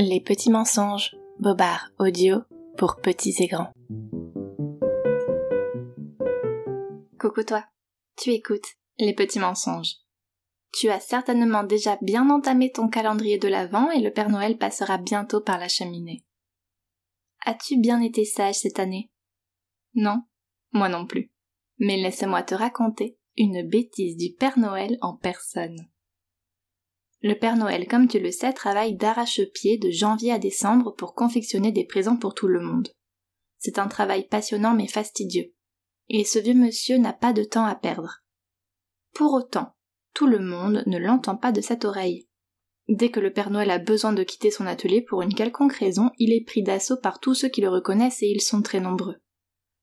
Les petits mensonges, Bobard audio pour petits et grands. Coucou toi, tu écoutes Les petits mensonges. Tu as certainement déjà bien entamé ton calendrier de l'Avent et le Père Noël passera bientôt par la cheminée. As-tu bien été sage cette année? Non, moi non plus. Mais laisse-moi te raconter une bêtise du Père Noël en personne. Le Père Noël, comme tu le sais, travaille d'arrache-pied de janvier à décembre pour confectionner des présents pour tout le monde. C'est un travail passionnant mais fastidieux. Et ce vieux monsieur n'a pas de temps à perdre. Pour autant, tout le monde ne l'entend pas de cette oreille. Dès que le Père Noël a besoin de quitter son atelier pour une quelconque raison, il est pris d'assaut par tous ceux qui le reconnaissent et ils sont très nombreux.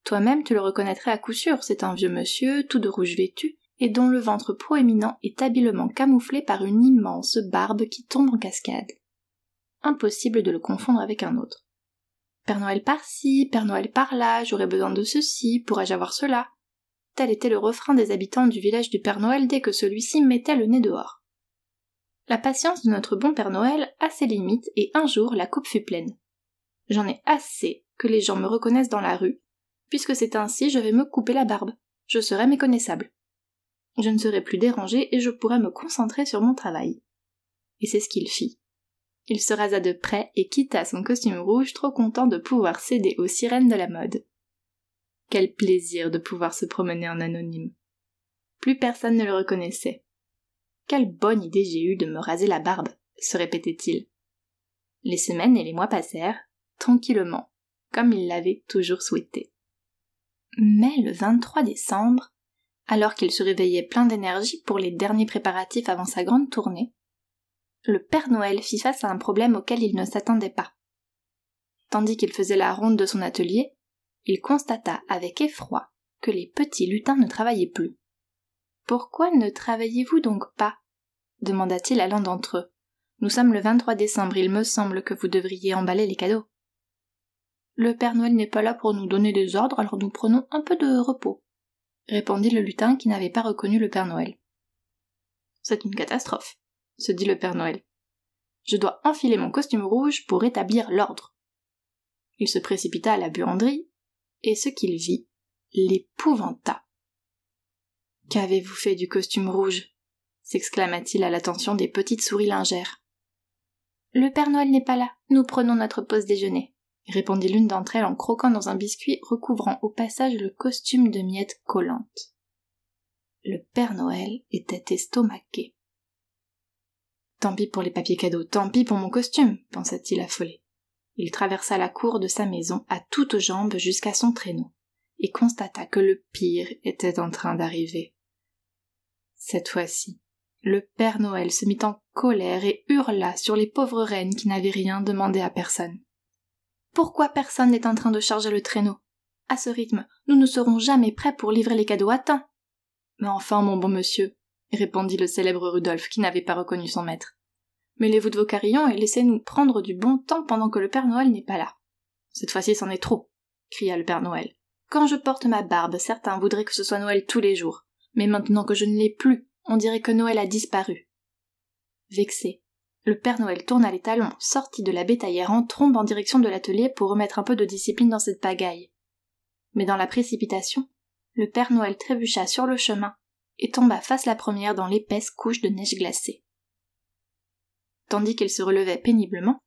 Toi-même tu le reconnaîtrais à coup sûr, c'est un vieux monsieur, tout de rouge vêtu, et dont le ventre proéminent est habilement camouflé par une immense barbe qui tombe en cascade. Impossible de le confondre avec un autre. Père Noël par-ci, Père Noël par-là, j'aurais besoin de ceci, pourrais-je avoir cela? Tel était le refrain des habitants du village du Père Noël dès que celui-ci mettait le nez dehors. La patience de notre bon Père Noël a ses limites et un jour la coupe fut pleine. J'en ai assez que les gens me reconnaissent dans la rue, puisque c'est ainsi je vais me couper la barbe. Je serai méconnaissable je ne serai plus dérangé et je pourrai me concentrer sur mon travail. Et c'est ce qu'il fit. Il se rasa de près et quitta son costume rouge trop content de pouvoir céder aux sirènes de la mode. Quel plaisir de pouvoir se promener en anonyme. Plus personne ne le reconnaissait. Quelle bonne idée j'ai eue de me raser la barbe, se répétait-il. Les semaines et les mois passèrent, tranquillement, comme il l'avait toujours souhaité. Mais le 23 décembre, alors qu'il se réveillait plein d'énergie pour les derniers préparatifs avant sa grande tournée, le Père Noël fit face à un problème auquel il ne s'attendait pas. Tandis qu'il faisait la ronde de son atelier, il constata avec effroi que les petits lutins ne travaillaient plus. Pourquoi ne travaillez-vous donc pas? demanda-t-il à l'un d'entre eux. Nous sommes le 23 décembre, il me semble que vous devriez emballer les cadeaux. Le Père Noël n'est pas là pour nous donner des ordres, alors nous prenons un peu de repos répondit le lutin qui n'avait pas reconnu le Père Noël. C'est une catastrophe, se dit le Père Noël. Je dois enfiler mon costume rouge pour rétablir l'ordre. Il se précipita à la buanderie, et ce qu'il vit l'épouvanta. Qu'avez-vous fait du costume rouge? s'exclama-t-il à l'attention des petites souris lingères. Le Père Noël n'est pas là, nous prenons notre pause déjeuner répondit l'une d'entre elles en croquant dans un biscuit recouvrant au passage le costume de miettes collantes. Le Père Noël était estomaqué. Tant pis pour les papiers cadeaux, tant pis pour mon costume, pensa-t-il affolé. Il traversa la cour de sa maison à toutes jambes jusqu'à son traîneau, et constata que le pire était en train d'arriver. Cette fois-ci, le Père Noël se mit en colère et hurla sur les pauvres reines qui n'avaient rien demandé à personne. Pourquoi personne n'est en train de charger le traîneau? À ce rythme, nous ne serons jamais prêts pour livrer les cadeaux à temps. Mais enfin, mon bon monsieur, répondit le célèbre Rudolphe, qui n'avait pas reconnu son maître. Mêlez-vous de vos carillons et laissez-nous prendre du bon temps pendant que le Père Noël n'est pas là. Cette fois-ci, c'en est trop, cria le Père Noël. Quand je porte ma barbe, certains voudraient que ce soit Noël tous les jours. Mais maintenant que je ne l'ai plus, on dirait que Noël a disparu. Vexé, le Père Noël tourna les talons, sortit de la bétaillère en trombe en direction de l'atelier pour remettre un peu de discipline dans cette pagaille. Mais dans la précipitation, le Père Noël trébucha sur le chemin et tomba face la première dans l'épaisse couche de neige glacée. Tandis qu'il se relevait péniblement,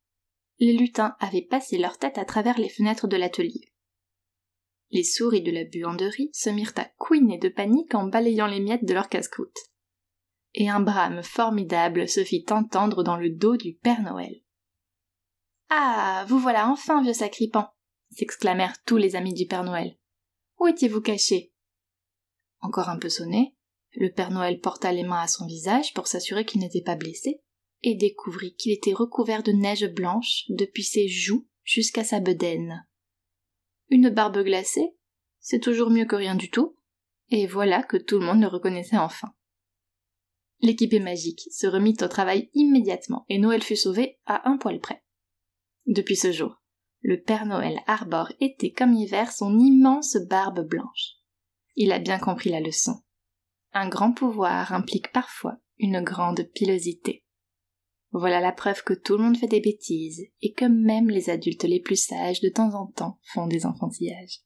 les lutins avaient passé leur tête à travers les fenêtres de l'atelier. Les souris de la buanderie se mirent à couiner de panique en balayant les miettes de leur casse-croûte et un brame formidable se fit entendre dans le dos du Père Noël. Ah. Vous voilà enfin, vieux sacripant. s'exclamèrent tous les amis du Père Noël. Où étiez-vous caché? Encore un peu sonné, le Père Noël porta les mains à son visage pour s'assurer qu'il n'était pas blessé, et découvrit qu'il était recouvert de neige blanche depuis ses joues jusqu'à sa bedaine. Une barbe glacée, c'est toujours mieux que rien du tout, et voilà que tout le monde le reconnaissait enfin. L'équipée magique se remit au travail immédiatement et Noël fut sauvé à un poil près. Depuis ce jour, le Père Noël arbore été comme hiver son immense barbe blanche. Il a bien compris la leçon. Un grand pouvoir implique parfois une grande pilosité. Voilà la preuve que tout le monde fait des bêtises et que même les adultes les plus sages de temps en temps font des enfantillages.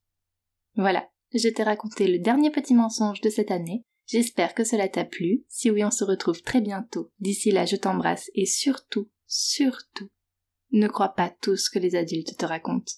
Voilà, je t'ai raconté le dernier petit mensonge de cette année. J'espère que cela t'a plu. Si oui, on se retrouve très bientôt. D'ici là, je t'embrasse et surtout, surtout, ne crois pas tout ce que les adultes te racontent.